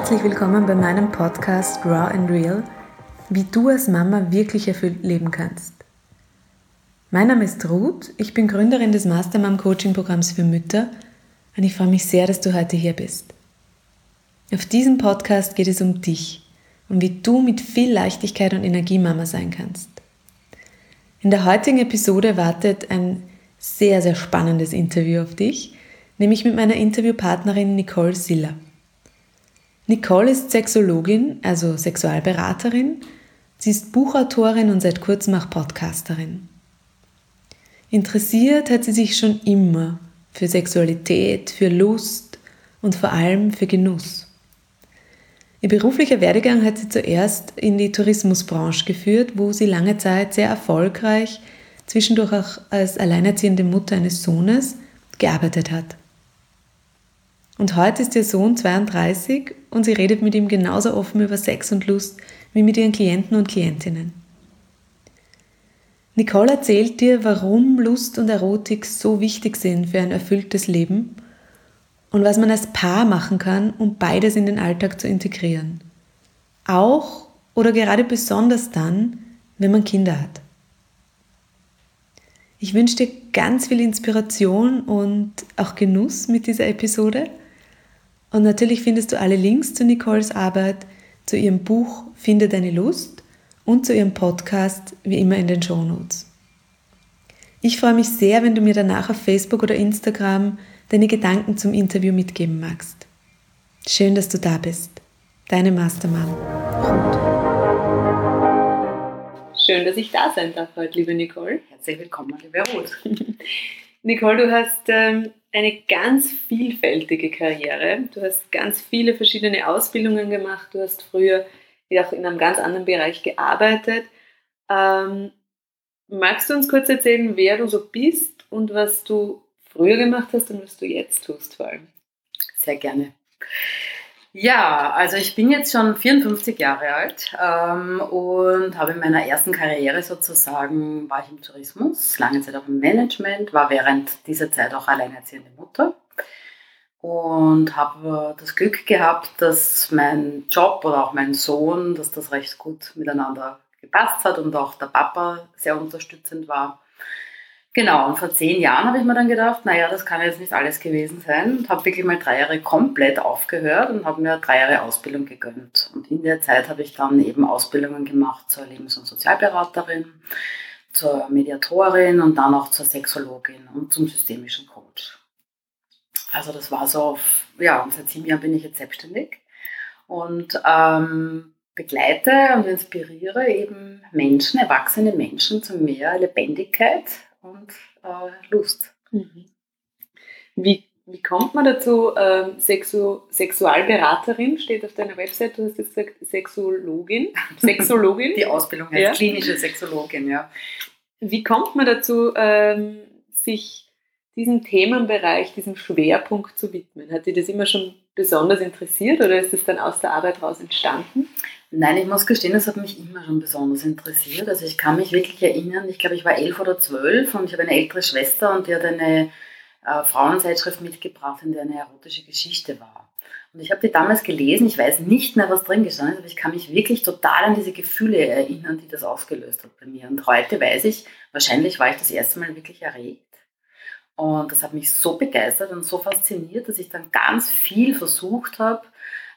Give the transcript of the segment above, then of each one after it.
herzlich willkommen bei meinem Podcast Raw and Real, wie du als Mama wirklich erfüllt leben kannst. Mein Name ist Ruth, ich bin Gründerin des Mastermom Coaching Programms für Mütter und ich freue mich sehr, dass du heute hier bist. Auf diesem Podcast geht es um dich und wie du mit viel Leichtigkeit und Energie Mama sein kannst. In der heutigen Episode wartet ein sehr, sehr spannendes Interview auf dich, nämlich mit meiner Interviewpartnerin Nicole Siller. Nicole ist Sexologin, also Sexualberaterin. Sie ist Buchautorin und seit kurzem auch Podcasterin. Interessiert hat sie sich schon immer für Sexualität, für Lust und vor allem für Genuss. Ihr beruflicher Werdegang hat sie zuerst in die Tourismusbranche geführt, wo sie lange Zeit sehr erfolgreich, zwischendurch auch als alleinerziehende Mutter eines Sohnes, gearbeitet hat. Und heute ist ihr Sohn 32 und sie redet mit ihm genauso offen über Sex und Lust wie mit ihren Klienten und Klientinnen. Nicole erzählt dir, warum Lust und Erotik so wichtig sind für ein erfülltes Leben und was man als Paar machen kann, um beides in den Alltag zu integrieren. Auch oder gerade besonders dann, wenn man Kinder hat. Ich wünsche dir ganz viel Inspiration und auch Genuss mit dieser Episode und natürlich findest du alle Links zu Nicoles Arbeit, zu ihrem Buch Finde deine Lust und zu ihrem Podcast wie immer in den Show Notes. Ich freue mich sehr, wenn du mir danach auf Facebook oder Instagram deine Gedanken zum Interview mitgeben magst. Schön, dass du da bist. Deine Mastermann, Ruth. Schön, dass ich da sein darf heute, liebe Nicole. Herzlich willkommen, liebe Ruth. Nicole, du hast ähm, eine ganz vielfältige Karriere. Du hast ganz viele verschiedene Ausbildungen gemacht. Du hast früher auch in einem ganz anderen Bereich gearbeitet. Ähm, magst du uns kurz erzählen, wer du so bist und was du früher gemacht hast und was du jetzt tust vor allem? Sehr gerne. Ja, also ich bin jetzt schon 54 Jahre alt ähm, und habe in meiner ersten Karriere sozusagen, war ich im Tourismus, lange Zeit auch im Management, war während dieser Zeit auch alleinerziehende Mutter und habe das Glück gehabt, dass mein Job oder auch mein Sohn, dass das recht gut miteinander gepasst hat und auch der Papa sehr unterstützend war. Genau, und vor zehn Jahren habe ich mir dann gedacht, naja, das kann jetzt nicht alles gewesen sein und habe wirklich mal drei Jahre komplett aufgehört und habe mir drei Jahre Ausbildung gegönnt. Und in der Zeit habe ich dann eben Ausbildungen gemacht zur Lebens- und Sozialberaterin, zur Mediatorin und dann auch zur Sexologin und zum systemischen Coach. Also das war so, ja, und seit sieben Jahren bin ich jetzt selbstständig und ähm, begleite und inspiriere eben Menschen, erwachsene Menschen zu mehr Lebendigkeit und äh, Lust. Mhm. Wie, wie kommt man dazu? Ähm, Sexu Sexualberaterin steht auf deiner Website, du hast jetzt gesagt Sexologin. Sexologin? Die Ausbildung heißt ja. klinische Sexologin, ja. Wie kommt man dazu, ähm, sich diesem Themenbereich, diesem Schwerpunkt zu widmen? Hat dich das immer schon besonders interessiert oder ist es dann aus der Arbeit raus entstanden? Nein, ich muss gestehen, das hat mich immer schon besonders interessiert. Also ich kann mich wirklich erinnern, ich glaube, ich war elf oder zwölf und ich habe eine ältere Schwester und die hat eine äh, Frauenzeitschrift mitgebracht, in der eine erotische Geschichte war. Und ich habe die damals gelesen, ich weiß nicht mehr, was drin gestanden ist, aber ich kann mich wirklich total an diese Gefühle erinnern, die das ausgelöst hat bei mir. Und heute weiß ich, wahrscheinlich war ich das erste Mal wirklich erregt. Und das hat mich so begeistert und so fasziniert, dass ich dann ganz viel versucht habe,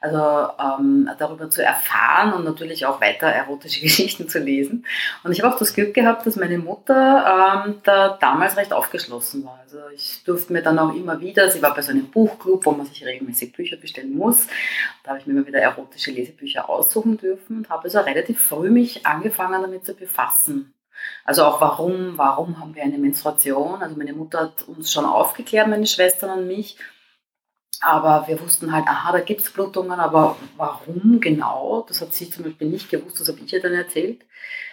also ähm, darüber zu erfahren und natürlich auch weiter erotische Geschichten zu lesen. Und ich habe auch das Glück gehabt, dass meine Mutter ähm, da damals recht aufgeschlossen war. Also ich durfte mir dann auch immer wieder, sie war bei so einem Buchclub, wo man sich regelmäßig Bücher bestellen muss. Da habe ich mir immer wieder erotische Lesebücher aussuchen dürfen und habe also relativ früh mich angefangen damit zu befassen. Also auch warum, warum haben wir eine Menstruation? Also meine Mutter hat uns schon aufgeklärt, meine Schwestern und mich, aber wir wussten halt, aha, da gibt es Blutungen, aber warum genau? Das hat sie zum Beispiel nicht gewusst, das habe ich ihr dann erzählt.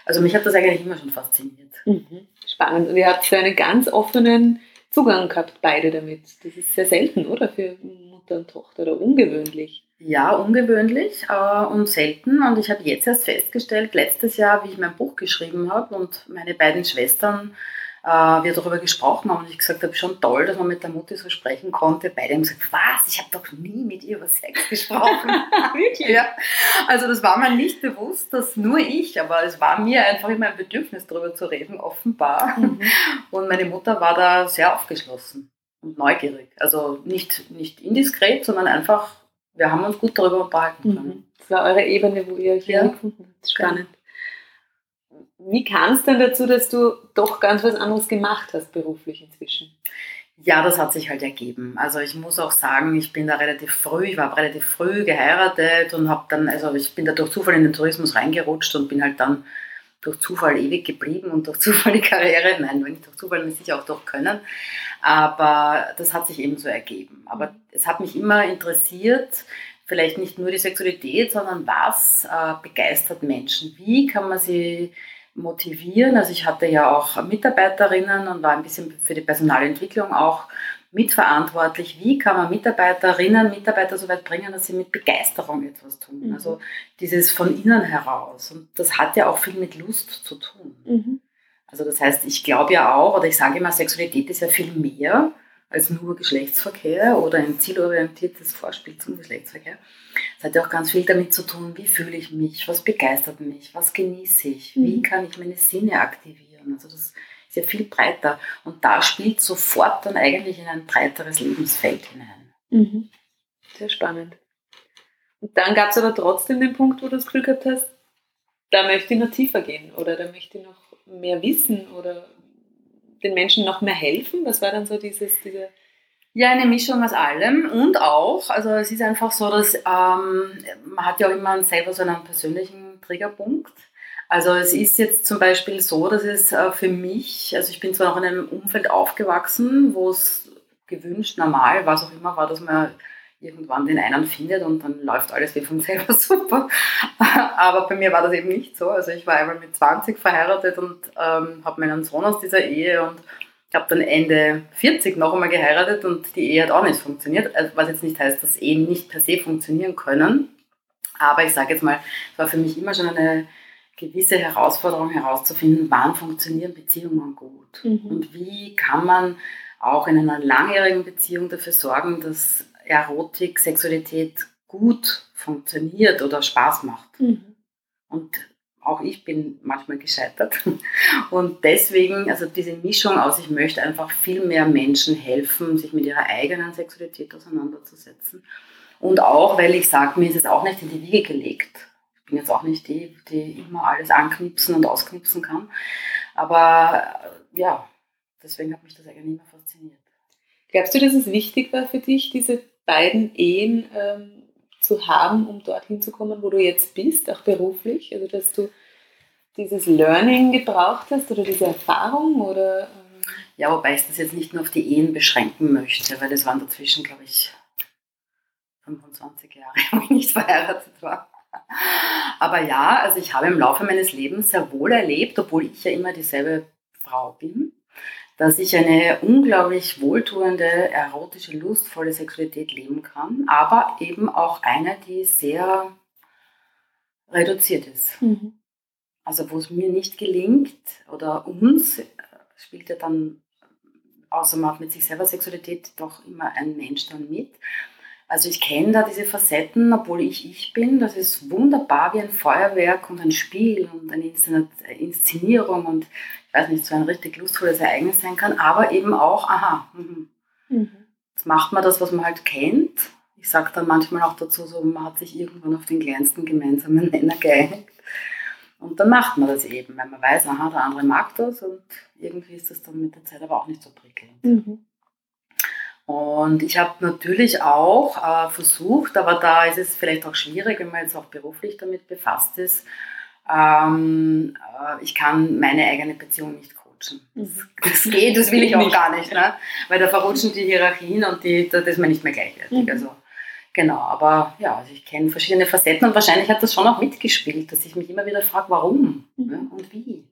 Also mich hat das eigentlich immer schon fasziniert. Mhm. Spannend. Und ihr habt so einen ganz offenen Zugang gehabt, beide damit. Das ist sehr selten, oder? Für Mutter und Tochter oder ungewöhnlich. Ja, ungewöhnlich äh, und selten. Und ich habe jetzt erst festgestellt, letztes Jahr, wie ich mein Buch geschrieben habe und meine beiden Schwestern äh, wir darüber gesprochen haben und ich gesagt habe, schon toll, dass man mit der Mutti so sprechen konnte. Beide haben gesagt, was, ich habe doch nie mit ihr über Sex gesprochen. Wirklich? Ja. Also das war mir nicht bewusst, dass nur ich, aber es war mir einfach immer ein Bedürfnis, darüber zu reden, offenbar. Mhm. Und meine Mutter war da sehr aufgeschlossen und neugierig. Also nicht, nicht indiskret, sondern einfach, wir haben uns gut darüber unterhalten können. Mhm. Das war eure Ebene, wo ihr euch ja. gefunden habt. Spannend. Wie kam es denn dazu, dass du doch ganz was anderes gemacht hast beruflich inzwischen? Ja, das hat sich halt ergeben. Also ich muss auch sagen, ich bin da relativ früh, ich war relativ früh geheiratet und habe dann, also ich bin da durch Zufall in den Tourismus reingerutscht und bin halt dann durch Zufall ewig geblieben und durch Zufall die Karriere, nein, wenn nicht durch Zufall, dann sicher auch durch Können. Aber das hat sich eben so ergeben. Aber es hat mich immer interessiert, vielleicht nicht nur die Sexualität, sondern was äh, begeistert Menschen? Wie kann man sie motivieren. Also ich hatte ja auch Mitarbeiterinnen und war ein bisschen für die Personalentwicklung auch mitverantwortlich. Wie kann man Mitarbeiterinnen, Mitarbeiter so weit bringen, dass sie mit Begeisterung etwas tun? Mhm. Also dieses von innen heraus. Und das hat ja auch viel mit Lust zu tun. Mhm. Also das heißt, ich glaube ja auch, oder ich sage immer, Sexualität ist ja viel mehr als nur Geschlechtsverkehr oder ein zielorientiertes Vorspiel zum Geschlechtsverkehr. Es hat ja auch ganz viel damit zu tun, wie fühle ich mich, was begeistert mich, was genieße ich, wie mhm. kann ich meine Sinne aktivieren. Also das ist ja viel breiter. Und da spielt sofort dann eigentlich in ein breiteres Lebensfeld hinein. Mhm. Sehr spannend. Und dann gab es aber trotzdem den Punkt, wo du das Gefühl gehabt hast, da möchte ich noch tiefer gehen oder da möchte ich noch mehr wissen oder den Menschen noch mehr helfen? Was war dann so dieses, diese ja, eine Mischung aus allem und auch, also es ist einfach so, dass ähm, man hat ja auch immer selber so einen persönlichen Triggerpunkt. Also es ist jetzt zum Beispiel so, dass es äh, für mich, also ich bin zwar noch in einem Umfeld aufgewachsen, wo es gewünscht, normal, was auch immer war, dass man irgendwann den einen findet und dann läuft alles wie von selber super. Aber bei mir war das eben nicht so. Also ich war einmal mit 20 verheiratet und ähm, habe meinen Sohn aus dieser Ehe und ich habe dann Ende 40 noch einmal geheiratet und die Ehe hat auch nicht funktioniert. Also was jetzt nicht heißt, dass Ehen nicht per se funktionieren können. Aber ich sage jetzt mal, es war für mich immer schon eine gewisse Herausforderung herauszufinden, wann funktionieren Beziehungen gut. Mhm. Und wie kann man auch in einer langjährigen Beziehung dafür sorgen, dass Erotik, Sexualität gut funktioniert oder Spaß macht. Mhm. Und auch ich bin manchmal gescheitert. Und deswegen, also diese Mischung aus, ich möchte einfach viel mehr Menschen helfen, sich mit ihrer eigenen Sexualität auseinanderzusetzen. Und auch, weil ich sage, mir ist es auch nicht in die Wiege gelegt. Bin jetzt auch nicht die, die immer alles anknipsen und ausknipsen kann. Aber ja, deswegen hat mich das eigentlich immer fasziniert. Glaubst du, dass es wichtig war für dich, diese beiden Ehen ähm, zu haben, um dorthin zu kommen, wo du jetzt bist, auch beruflich? Also, dass du dieses Learning gebraucht hast oder diese Erfahrung oder? Ähm ja, wobei ich das jetzt nicht nur auf die Ehen beschränken möchte, weil es waren dazwischen, glaube ich, 25 Jahre, wo ich nicht verheiratet war. Aber ja, also ich habe im Laufe meines Lebens sehr wohl erlebt, obwohl ich ja immer dieselbe Frau bin, dass ich eine unglaublich wohltuende, erotische, lustvolle Sexualität leben kann, aber eben auch eine, die sehr reduziert ist. Mhm. Also wo es mir nicht gelingt oder uns, spielt ja dann, außer man hat mit sich selber Sexualität, doch immer ein Mensch dann mit. Also ich kenne da diese Facetten, obwohl ich ich bin. Das ist wunderbar wie ein Feuerwerk und ein Spiel und eine Inszenierung und ich weiß nicht, so ein richtig lustvolles Ereignis sein kann, aber eben auch, aha, mhm. Mhm. jetzt macht man das, was man halt kennt. Ich sage dann manchmal auch dazu, so, man hat sich irgendwann auf den kleinsten gemeinsamen Nenner geeinigt. Und dann macht man das eben, weil man weiß, aha, der andere mag das und irgendwie ist das dann mit der Zeit aber auch nicht so prickelnd. Mhm. Und ich habe natürlich auch äh, versucht, aber da ist es vielleicht auch schwierig, wenn man jetzt auch beruflich damit befasst ist, ähm, äh, ich kann meine eigene Beziehung nicht coachen. Das, mhm. das geht, das will ich auch gar nicht, ne? weil da verrutschen die Hierarchien und die, das ist mir nicht mehr gleichwertig. Mhm. Also, genau, aber ja, also ich kenne verschiedene Facetten und wahrscheinlich hat das schon auch mitgespielt, dass ich mich immer wieder frage, warum mhm. ne? und wie.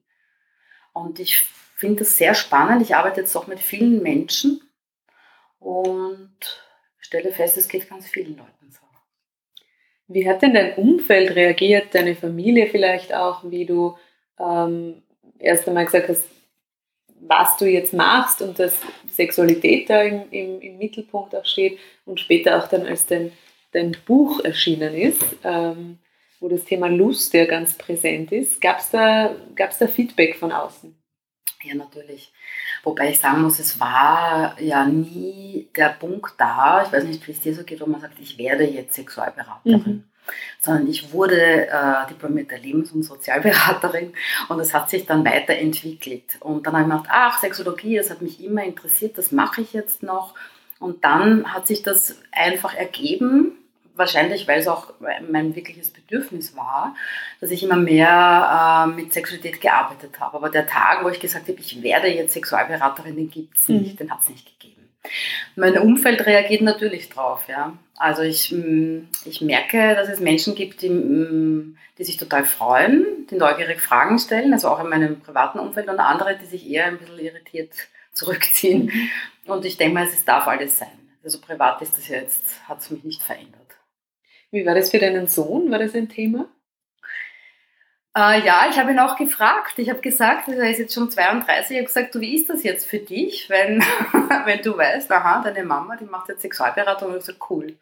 Und ich finde das sehr spannend. Ich arbeite jetzt auch mit vielen Menschen und stelle fest, es geht ganz vielen Leuten so. Wie hat denn dein Umfeld reagiert, deine Familie vielleicht auch, wie du ähm, erst einmal gesagt hast, was du jetzt machst und dass Sexualität da im, im, im Mittelpunkt auch steht und später auch dann als dein, dein Buch erschienen ist, ähm, wo das Thema Lust ja ganz präsent ist. Gab es da, gab's da Feedback von außen? Ja, natürlich. Wobei ich sagen muss, es war ja nie der Punkt da, ich weiß nicht, wie es dir so geht, wo man sagt, ich werde jetzt Sexualberaterin. Mhm. Sondern ich wurde äh, diplomierte Lebens- und Sozialberaterin und es hat sich dann weiterentwickelt. Und dann habe ich gedacht, ach, Sexologie, das hat mich immer interessiert, das mache ich jetzt noch. Und dann hat sich das einfach ergeben, wahrscheinlich, weil es auch mein wirkliches Bedürfnis war, dass ich immer mehr äh, mit Sexualität gearbeitet habe. Aber der Tag, wo ich gesagt habe, ich werde jetzt Sexualberaterin, den gibt es nicht, mhm. den hat es nicht gegeben. Mein Umfeld reagiert natürlich drauf. Ja. Also ich, mm, ich merke, dass es Menschen gibt, die, mm, die sich total freuen, die neugierig Fragen stellen, also auch in meinem privaten Umfeld und andere, die sich eher ein bisschen irritiert zurückziehen. Mhm. Und ich denke mal, es darf alles sein. Also privat ist das ja jetzt, hat es mich nicht verändert. Wie war das für deinen Sohn? War das ein Thema? Äh, ja, ich habe ihn auch gefragt. Ich habe gesagt, also er ist jetzt schon 32, ich habe gesagt, du, wie ist das jetzt für dich, wenn, wenn du weißt, aha, deine Mama, die macht jetzt Sexualberatung. Und ich gesagt, cool.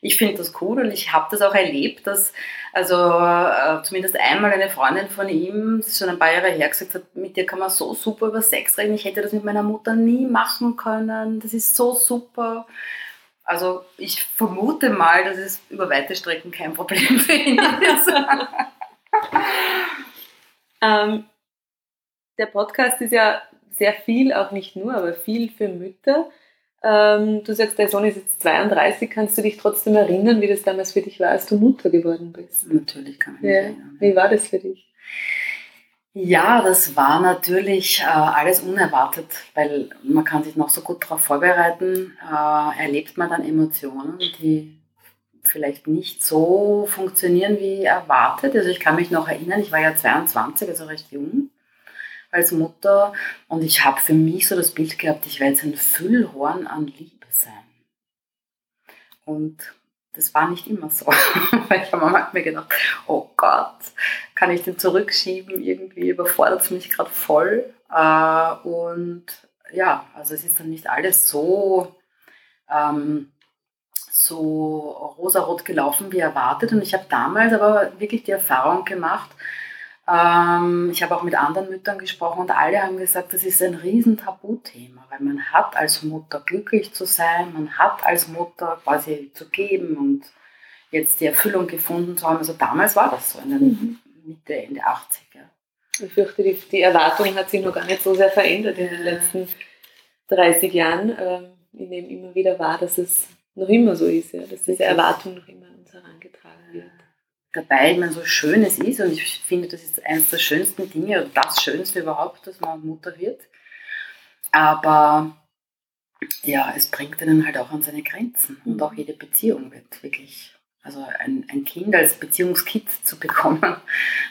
Ich finde das cool und ich habe das auch erlebt, dass also äh, zumindest einmal eine Freundin von ihm, das ist schon ein paar Jahre her, gesagt hat, mit dir kann man so super über Sex reden. Ich hätte das mit meiner Mutter nie machen können. Das ist so super. Also ich vermute mal, dass es über weite Strecken kein Problem für ihn ist. ähm, der Podcast ist ja sehr viel, auch nicht nur, aber viel für Mütter. Ähm, du sagst, dein Sohn ist jetzt 32. Kannst du dich trotzdem erinnern, wie das damals für dich war, als du Mutter geworden bist? Natürlich kann ich mich ja. erinnern. Wie war das für dich? Ja, das war natürlich äh, alles unerwartet, weil man kann sich noch so gut darauf vorbereiten. Äh, erlebt man dann Emotionen, die vielleicht nicht so funktionieren wie erwartet. Also ich kann mich noch erinnern, ich war ja 22, also recht jung als Mutter und ich habe für mich so das Bild gehabt, ich werde jetzt ein Füllhorn an Liebe sein. Und das war nicht immer so. Ich habe mir gedacht, oh Gott, kann ich den zurückschieben? Irgendwie überfordert es mich gerade voll. Äh, und ja, also es ist dann nicht alles so, ähm, so rosarot gelaufen wie erwartet. Und ich habe damals aber wirklich die Erfahrung gemacht, ähm, ich habe auch mit anderen Müttern gesprochen und alle haben gesagt, das ist ein riesen Tabuthema, weil man hat als Mutter glücklich zu sein, man hat als Mutter quasi zu geben und jetzt die Erfüllung gefunden zu haben. Also damals war das so in der mhm. Mitte, Ende 80er. Ich fürchte, die, die, Erwartung hat sich noch gar nicht so sehr verändert in den letzten 30 Jahren. Ähm, ich nehme immer wieder wahr, dass es noch immer so ist, ja, dass diese Erwartung noch immer an uns herangetragen wird dabei, ich meine, so schön es ist und ich finde, das ist eines der schönsten Dinge oder das Schönste überhaupt, dass man Mutter wird. Aber ja, es bringt einen halt auch an seine Grenzen und auch jede Beziehung wird wirklich, also ein, ein Kind als Beziehungskit zu bekommen,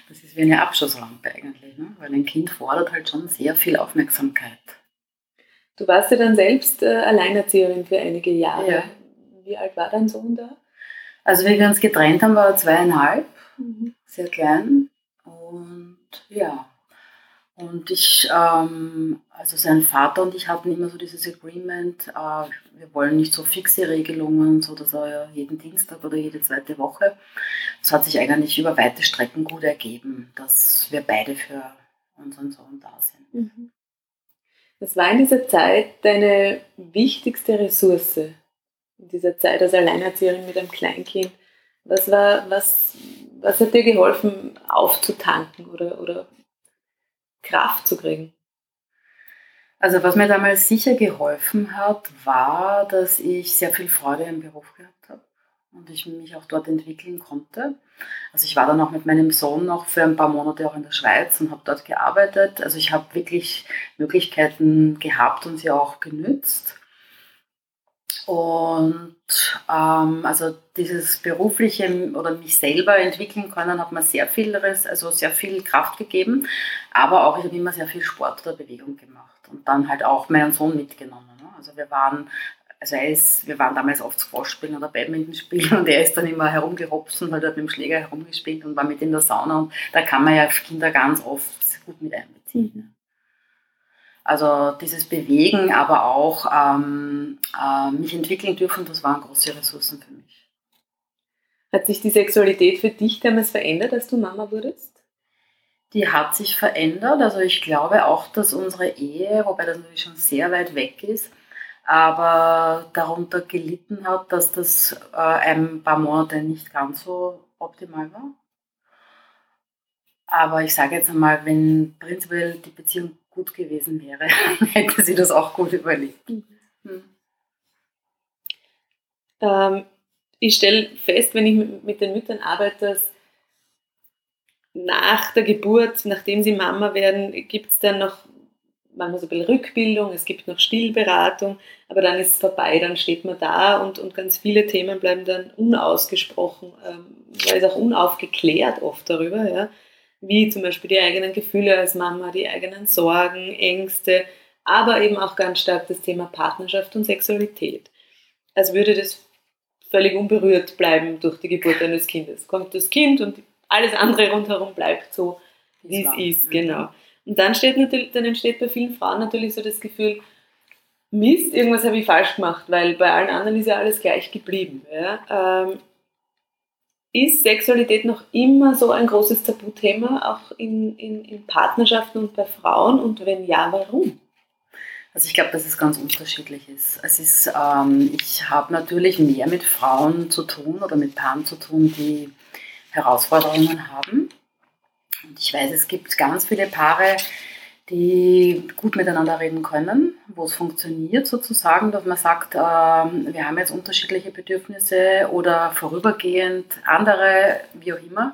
das ist wie eine Abschusslampe eigentlich, ne? weil ein Kind fordert halt schon sehr viel Aufmerksamkeit. Du warst ja dann selbst äh, Alleinerzieherin für einige Jahre. Ja. Wie alt war dein Sohn da? Also wie wir uns getrennt haben, war er zweieinhalb, mhm. sehr klein. Und ja, und ich, ähm, also sein Vater und ich hatten immer so dieses Agreement, äh, wir wollen nicht so fixe Regelungen, so dass er jeden Dienstag oder jede zweite Woche. Es hat sich eigentlich über weite Strecken gut ergeben, dass wir beide für unseren Sohn da sind. Mhm. Was war in dieser Zeit deine wichtigste Ressource? In dieser Zeit als Alleinerzieherin mit einem Kleinkind. Was, war, was, was hat dir geholfen, aufzutanken oder, oder Kraft zu kriegen? Also was mir damals sicher geholfen hat, war, dass ich sehr viel Freude im Beruf gehabt habe und ich mich auch dort entwickeln konnte. Also ich war dann auch mit meinem Sohn noch für ein paar Monate auch in der Schweiz und habe dort gearbeitet. Also ich habe wirklich Möglichkeiten gehabt und sie auch genützt. Und ähm, also dieses berufliche oder mich selber entwickeln können, hat mir sehr viel, also sehr viel Kraft gegeben. Aber auch ich habe immer sehr viel Sport oder Bewegung gemacht und dann halt auch meinen Sohn mitgenommen. Ne? Also wir waren, also er ist, wir waren damals oft Squash spielen oder Badminton spielen und er ist dann immer herumgehopst und hat mit dem Schläger herumgespielt und war mit in der Sauna und da kann man ja Kinder ganz oft gut mit einbeziehen. Also dieses Bewegen, aber auch ähm, äh, mich entwickeln dürfen, das waren große Ressourcen für mich. Hat sich die Sexualität für dich damals verändert, als du Mama wurdest? Die hat sich verändert. Also ich glaube auch, dass unsere Ehe, wobei das natürlich schon sehr weit weg ist, aber darunter gelitten hat, dass das äh, ein paar Monate nicht ganz so optimal war. Aber ich sage jetzt einmal, wenn prinzipiell die Beziehung gut gewesen wäre, hätte sie das auch gut überlebt. Mhm. Ähm, ich stelle fest, wenn ich mit den Müttern arbeite, dass nach der Geburt, nachdem sie Mama werden, gibt es dann noch manchmal so ein bisschen Rückbildung, es gibt noch Stillberatung, aber dann ist es vorbei, dann steht man da und, und ganz viele Themen bleiben dann unausgesprochen, ähm, weil es auch unaufgeklärt oft darüber, ja, wie zum Beispiel die eigenen Gefühle als Mama, die eigenen Sorgen, Ängste, aber eben auch ganz stark das Thema Partnerschaft und Sexualität. Als würde das völlig unberührt bleiben durch die Geburt eines Kindes. Kommt das Kind und alles andere rundherum bleibt so, wie es ist, genau. Und dann, steht natürlich, dann entsteht bei vielen Frauen natürlich so das Gefühl, Mist, irgendwas habe ich falsch gemacht, weil bei allen anderen ist ja alles gleich geblieben. Ja? Ist Sexualität noch immer so ein großes Tabuthema, auch in, in, in Partnerschaften und bei Frauen? Und wenn ja, warum? Also ich glaube, dass es ganz unterschiedlich ist. Es ist, ähm, ich habe natürlich mehr mit Frauen zu tun oder mit Paaren zu tun, die Herausforderungen haben. Und ich weiß, es gibt ganz viele Paare, die gut miteinander reden können, wo es funktioniert sozusagen, dass man sagt, äh, wir haben jetzt unterschiedliche Bedürfnisse oder vorübergehend andere, wie auch immer.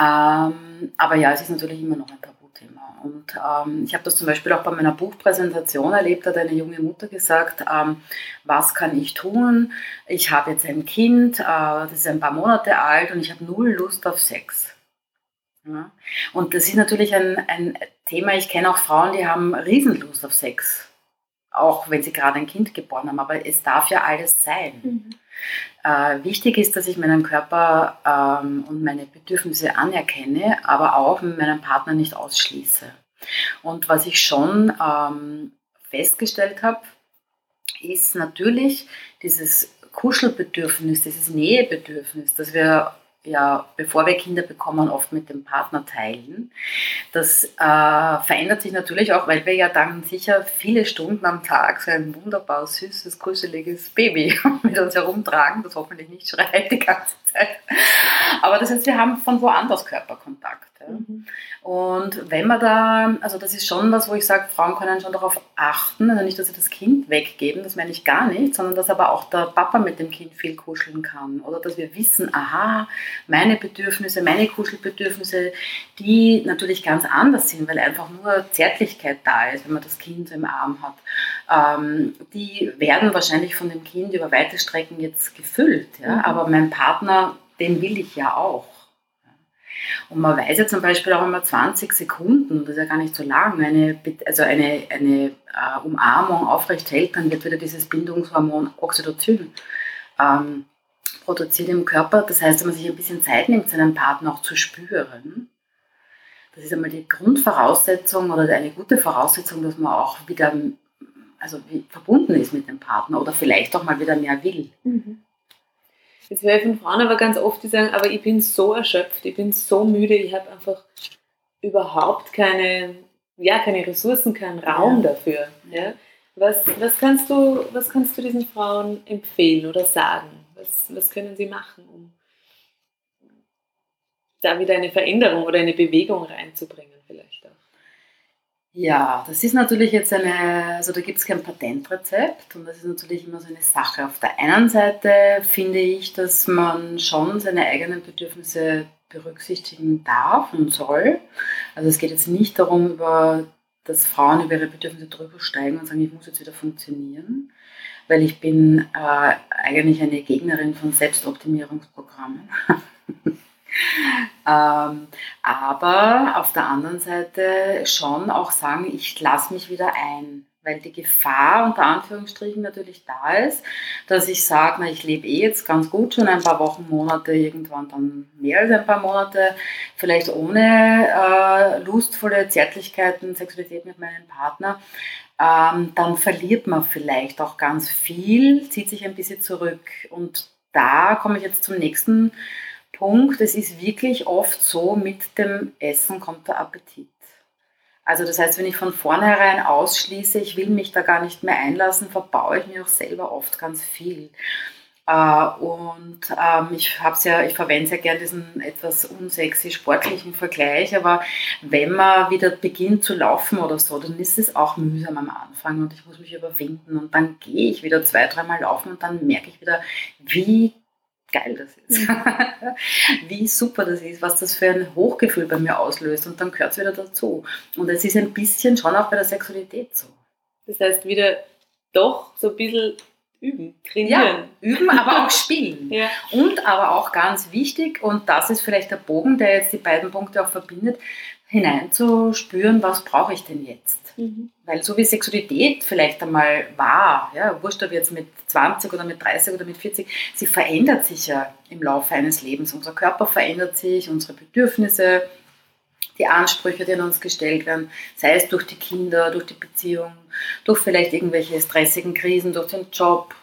Ähm, aber ja, es ist natürlich immer noch ein Tabuthema. Und ähm, ich habe das zum Beispiel auch bei meiner Buchpräsentation erlebt, hat eine junge Mutter gesagt, ähm, was kann ich tun? Ich habe jetzt ein Kind, äh, das ist ein paar Monate alt und ich habe null Lust auf Sex. Ja. Und das ist natürlich ein, ein Thema, ich kenne auch Frauen, die haben Riesenlust auf Sex, auch wenn sie gerade ein Kind geboren haben, aber es darf ja alles sein. Mhm. Äh, wichtig ist, dass ich meinen Körper ähm, und meine Bedürfnisse anerkenne, aber auch mit meinem Partner nicht ausschließe. Und was ich schon ähm, festgestellt habe, ist natürlich dieses Kuschelbedürfnis, dieses Nähebedürfnis, das wir ja, bevor wir Kinder bekommen, oft mit dem Partner teilen. Das äh, verändert sich natürlich auch, weil wir ja dann sicher viele Stunden am Tag so ein wunderbar süßes, kuscheliges Baby mit uns herumtragen, das hoffentlich nicht schreit die ganze Zeit. Aber das heißt, wir haben von woanders Körperkontakt. Ja. Mhm. Und wenn man da, also das ist schon was, wo ich sage, Frauen können schon darauf achten, also nicht, dass sie das Kind weggeben, das meine ich gar nicht, sondern dass aber auch der Papa mit dem Kind viel kuscheln kann. Oder dass wir wissen, aha, meine Bedürfnisse, meine Kuschelbedürfnisse, die natürlich ganz anders sind, weil einfach nur Zärtlichkeit da ist, wenn man das Kind im Arm hat. Ähm, die werden wahrscheinlich von dem Kind über weite Strecken jetzt gefüllt. Ja? Mhm. Aber mein Partner, den will ich ja auch. Und man weiß ja zum Beispiel auch immer 20 Sekunden, das ist ja gar nicht so lang, eine, also eine, eine äh, Umarmung aufrecht hält, dann wird wieder dieses Bindungshormon Oxytocin ähm, produziert im Körper. Das heißt, wenn man sich ein bisschen Zeit nimmt, seinen Partner auch zu spüren, das ist einmal die Grundvoraussetzung oder eine gute Voraussetzung, dass man auch wieder also verbunden ist mit dem Partner oder vielleicht auch mal wieder mehr will. Mhm. Jetzt höre ich von Frauen aber ganz oft, die sagen, aber ich bin so erschöpft, ich bin so müde, ich habe einfach überhaupt keine, ja, keine Ressourcen, keinen Raum ja. dafür. Ja? Was, was, kannst du, was kannst du diesen Frauen empfehlen oder sagen? Was, was können sie machen, um da wieder eine Veränderung oder eine Bewegung reinzubringen vielleicht auch? Ja, das ist natürlich jetzt eine, also da gibt es kein Patentrezept und das ist natürlich immer so eine Sache. Auf der einen Seite finde ich, dass man schon seine eigenen Bedürfnisse berücksichtigen darf und soll. Also es geht jetzt nicht darum, über, dass Frauen über ihre Bedürfnisse drüber steigen und sagen, ich muss jetzt wieder funktionieren, weil ich bin äh, eigentlich eine Gegnerin von Selbstoptimierungsprogrammen. Ähm, aber auf der anderen Seite schon auch sagen, ich lasse mich wieder ein. weil die Gefahr unter Anführungsstrichen natürlich da ist, dass ich sage, na, ich lebe eh jetzt ganz gut schon ein paar Wochen, Monate, irgendwann dann mehr als ein paar Monate, vielleicht ohne äh, lustvolle Zärtlichkeiten, Sexualität mit meinem Partner, ähm, dann verliert man vielleicht auch ganz viel, zieht sich ein bisschen zurück. Und da komme ich jetzt zum nächsten Punkt. Es ist wirklich oft so, mit dem Essen kommt der Appetit. Also das heißt, wenn ich von vornherein ausschließe, ich will mich da gar nicht mehr einlassen, verbaue ich mir auch selber oft ganz viel. Äh, und ähm, ich hab's ja, ich verwende sehr gern diesen etwas unsexy sportlichen Vergleich, aber wenn man wieder beginnt zu laufen oder so, dann ist es auch mühsam am Anfang und ich muss mich überwinden und dann gehe ich wieder zwei, dreimal laufen und dann merke ich wieder, wie geil das ist. Wie super das ist, was das für ein Hochgefühl bei mir auslöst. Und dann gehört es wieder dazu. Und es ist ein bisschen schon auch bei der Sexualität so. Das heißt, wieder doch so ein bisschen üben, trainieren. Ja, üben, aber auch spielen. ja. Und aber auch ganz wichtig, und das ist vielleicht der Bogen, der jetzt die beiden Punkte auch verbindet, hineinzuspüren, was brauche ich denn jetzt? Mhm. Weil so wie Sexualität vielleicht einmal war, ja, wurscht ob jetzt mit 20 oder mit 30 oder mit 40, sie verändert sich ja im Laufe eines Lebens. Unser Körper verändert sich, unsere Bedürfnisse, die Ansprüche, die an uns gestellt werden, sei es durch die Kinder, durch die Beziehung, durch vielleicht irgendwelche stressigen Krisen, durch den Job.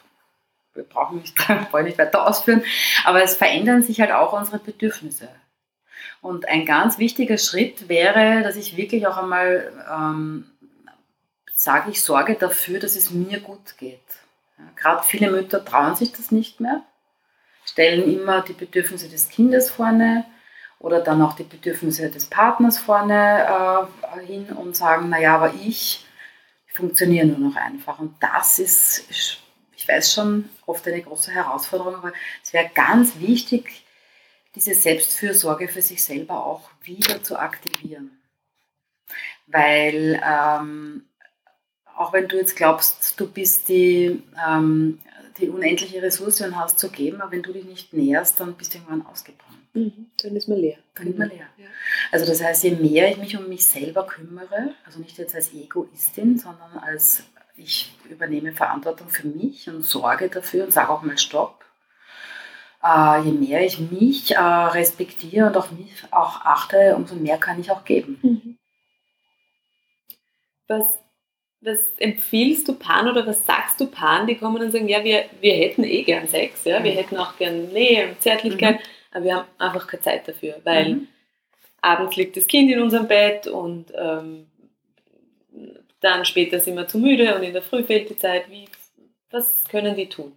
Wir brauchen nicht, wollen nicht weiter ausführen, aber es verändern sich halt auch unsere Bedürfnisse. Und ein ganz wichtiger Schritt wäre, dass ich wirklich auch einmal ähm, sage, ich sorge dafür, dass es mir gut geht. Ja, Gerade viele Mütter trauen sich das nicht mehr, stellen immer die Bedürfnisse des Kindes vorne oder dann auch die Bedürfnisse des Partners vorne äh, hin und sagen, naja, aber ich funktioniere nur noch einfach. Und das ist, ich weiß schon, oft eine große Herausforderung, aber es wäre ganz wichtig, diese Selbstfürsorge für sich selber auch wieder zu aktivieren. Weil ähm, auch wenn du jetzt glaubst, du bist die, ähm, die unendliche Ressource und hast zu geben, aber wenn du dich nicht näherst, dann bist du irgendwann ausgebrannt. Mhm, dann ist man leer. Dann ist man leer. Ja. Also das heißt, je mehr ich mich um mich selber kümmere, also nicht jetzt als Egoistin, sondern als ich übernehme Verantwortung für mich und sorge dafür und sage auch mal Stopp. Äh, je mehr ich mich äh, respektiere und auf mich auch achte, umso mehr kann ich auch geben. Mhm. Was was empfiehlst du Paaren oder was sagst du Paaren, die kommen und sagen, ja, wir, wir hätten eh gern Sex, ja, wir mhm. hätten auch gern Nähe und Zärtlichkeit, mhm. aber wir haben einfach keine Zeit dafür, weil mhm. abends liegt das Kind in unserem Bett und ähm, dann später sind wir zu müde und in der Früh fehlt die Zeit. Wie, was können die tun?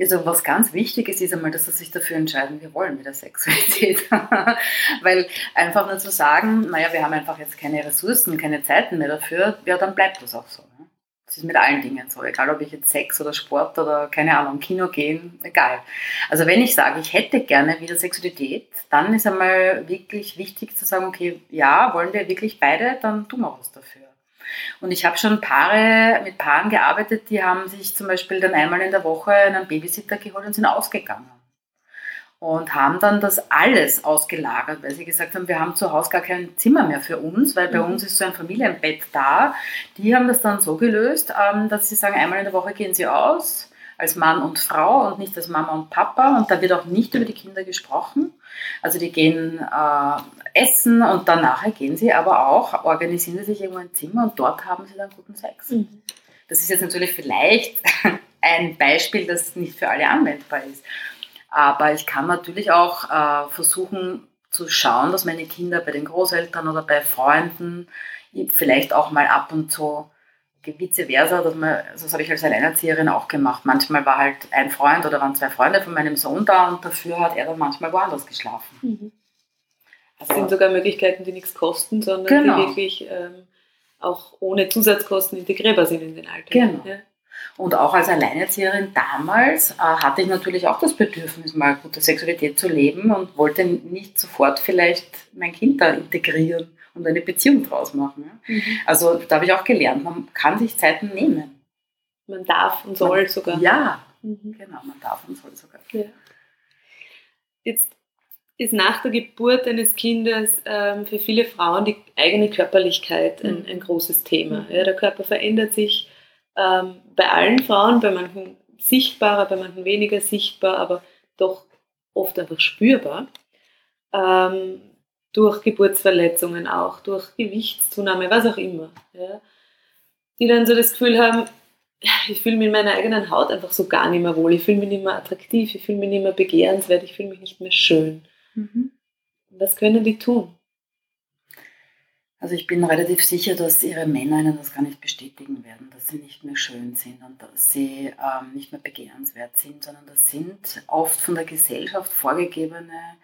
Also was ganz wichtig ist, ist einmal, dass sie sich dafür entscheiden, wir wollen wieder Sexualität. Weil einfach nur zu sagen, naja, wir haben einfach jetzt keine Ressourcen, keine Zeiten mehr dafür, ja, dann bleibt das auch so. Ne? Das ist mit allen Dingen so, egal ob ich jetzt Sex oder Sport oder keine Ahnung, Kino gehen, egal. Also wenn ich sage, ich hätte gerne wieder Sexualität, dann ist einmal wirklich wichtig zu sagen, okay, ja, wollen wir wirklich beide, dann tun wir was dafür. Und ich habe schon Paare mit Paaren gearbeitet, die haben sich zum Beispiel dann einmal in der Woche einen Babysitter geholt und sind ausgegangen. Und haben dann das alles ausgelagert, weil sie gesagt haben, wir haben zu Hause gar kein Zimmer mehr für uns, weil bei mhm. uns ist so ein Familienbett da. Die haben das dann so gelöst, ähm, dass sie sagen, einmal in der Woche gehen sie aus, als Mann und Frau und nicht als Mama und Papa. Und da wird auch nicht über die Kinder gesprochen. Also die gehen äh, essen und dann nachher gehen sie aber auch, organisieren sie sich irgendwo ein Zimmer und dort haben sie dann guten Sex. Mhm. Das ist jetzt natürlich vielleicht ein Beispiel, das nicht für alle anwendbar ist. Aber ich kann natürlich auch äh, versuchen zu schauen, dass meine Kinder bei den Großeltern oder bei Freunden vielleicht auch mal ab und zu vice versa, dass man, also das habe ich als Alleinerzieherin auch gemacht. Manchmal war halt ein Freund oder waren zwei Freunde von meinem Sohn da und dafür hat er dann manchmal woanders geschlafen. Mhm. Das sind sogar Möglichkeiten, die nichts kosten, sondern genau. die wirklich ähm, auch ohne Zusatzkosten integrierbar sind in den Alltag. Genau. Ja. Und auch als Alleinerzieherin damals äh, hatte ich natürlich auch das Bedürfnis, mal gute Sexualität zu leben und wollte nicht sofort vielleicht mein Kind da integrieren und eine Beziehung draus machen. Ja? Mhm. Also da habe ich auch gelernt, man kann sich Zeiten nehmen. Man darf und soll man, sogar. Ja, mhm. genau, man darf und soll sogar. Ja. Jetzt ist nach der Geburt eines Kindes ähm, für viele Frauen die eigene Körperlichkeit ein, ein großes Thema. Ja, der Körper verändert sich ähm, bei allen Frauen, bei manchen sichtbarer, bei manchen weniger sichtbar, aber doch oft einfach spürbar. Ähm, durch Geburtsverletzungen auch, durch Gewichtszunahme, was auch immer. Ja, die dann so das Gefühl haben, ich fühle mich in meiner eigenen Haut einfach so gar nicht mehr wohl, ich fühle mich nicht mehr attraktiv, ich fühle mich nicht mehr begehrenswert, ich fühle mich nicht mehr schön. Mhm. Was können die tun? Also ich bin relativ sicher, dass ihre Männer ihnen das gar nicht bestätigen werden, dass sie nicht mehr schön sind und dass sie ähm, nicht mehr begehrenswert sind, sondern das sind oft von der Gesellschaft vorgegebene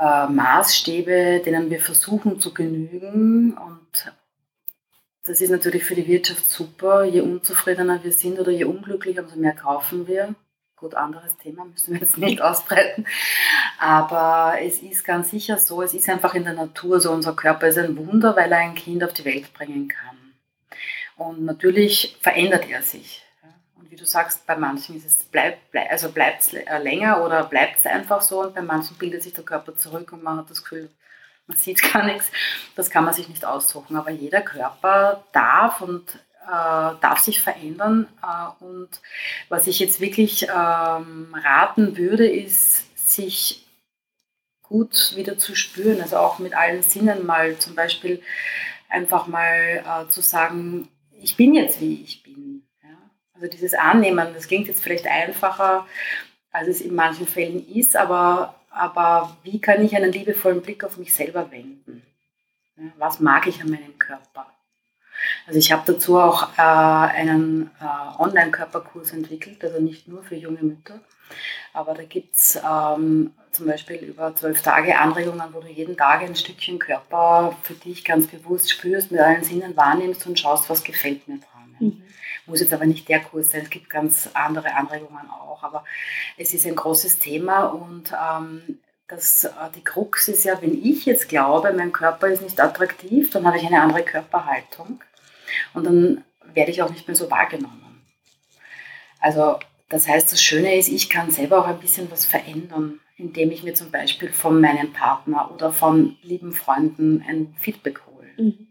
äh, Maßstäbe, denen wir versuchen zu genügen. Und das ist natürlich für die Wirtschaft super. Je unzufriedener wir sind oder je unglücklicher, umso mehr kaufen wir. Gut, anderes Thema müssen wir jetzt nicht ausbreiten. Aber es ist ganz sicher so, es ist einfach in der Natur so, unser Körper ist ein Wunder, weil er ein Kind auf die Welt bringen kann. Und natürlich verändert er sich. Wie du sagst, bei manchen ist es bleibt, bleib, also bleibt es äh, länger oder bleibt es einfach so und bei manchen bildet sich der Körper zurück und man hat das Gefühl, man sieht gar nichts. Das kann man sich nicht aussuchen. Aber jeder Körper darf und äh, darf sich verändern. Äh, und was ich jetzt wirklich ähm, raten würde, ist, sich gut wieder zu spüren, also auch mit allen Sinnen mal zum Beispiel einfach mal äh, zu sagen, ich bin jetzt wie ich bin. Also dieses Annehmen, das klingt jetzt vielleicht einfacher, als es in manchen Fällen ist, aber, aber wie kann ich einen liebevollen Blick auf mich selber wenden? Was mag ich an meinem Körper? Also ich habe dazu auch äh, einen äh, Online-Körperkurs entwickelt, also nicht nur für junge Mütter, aber da gibt es ähm, zum Beispiel über zwölf Tage Anregungen, wo du jeden Tag ein Stückchen Körper für dich ganz bewusst spürst, mit allen Sinnen wahrnimmst und schaust, was gefällt mir dran. Mhm. Muss jetzt aber nicht der Kurs sein, es gibt ganz andere Anregungen auch, aber es ist ein großes Thema und ähm, das, äh, die Krux ist ja, wenn ich jetzt glaube, mein Körper ist nicht attraktiv, dann habe ich eine andere Körperhaltung und dann werde ich auch nicht mehr so wahrgenommen. Also das heißt, das Schöne ist, ich kann selber auch ein bisschen was verändern, indem ich mir zum Beispiel von meinem Partner oder von lieben Freunden ein Feedback hole. Mhm.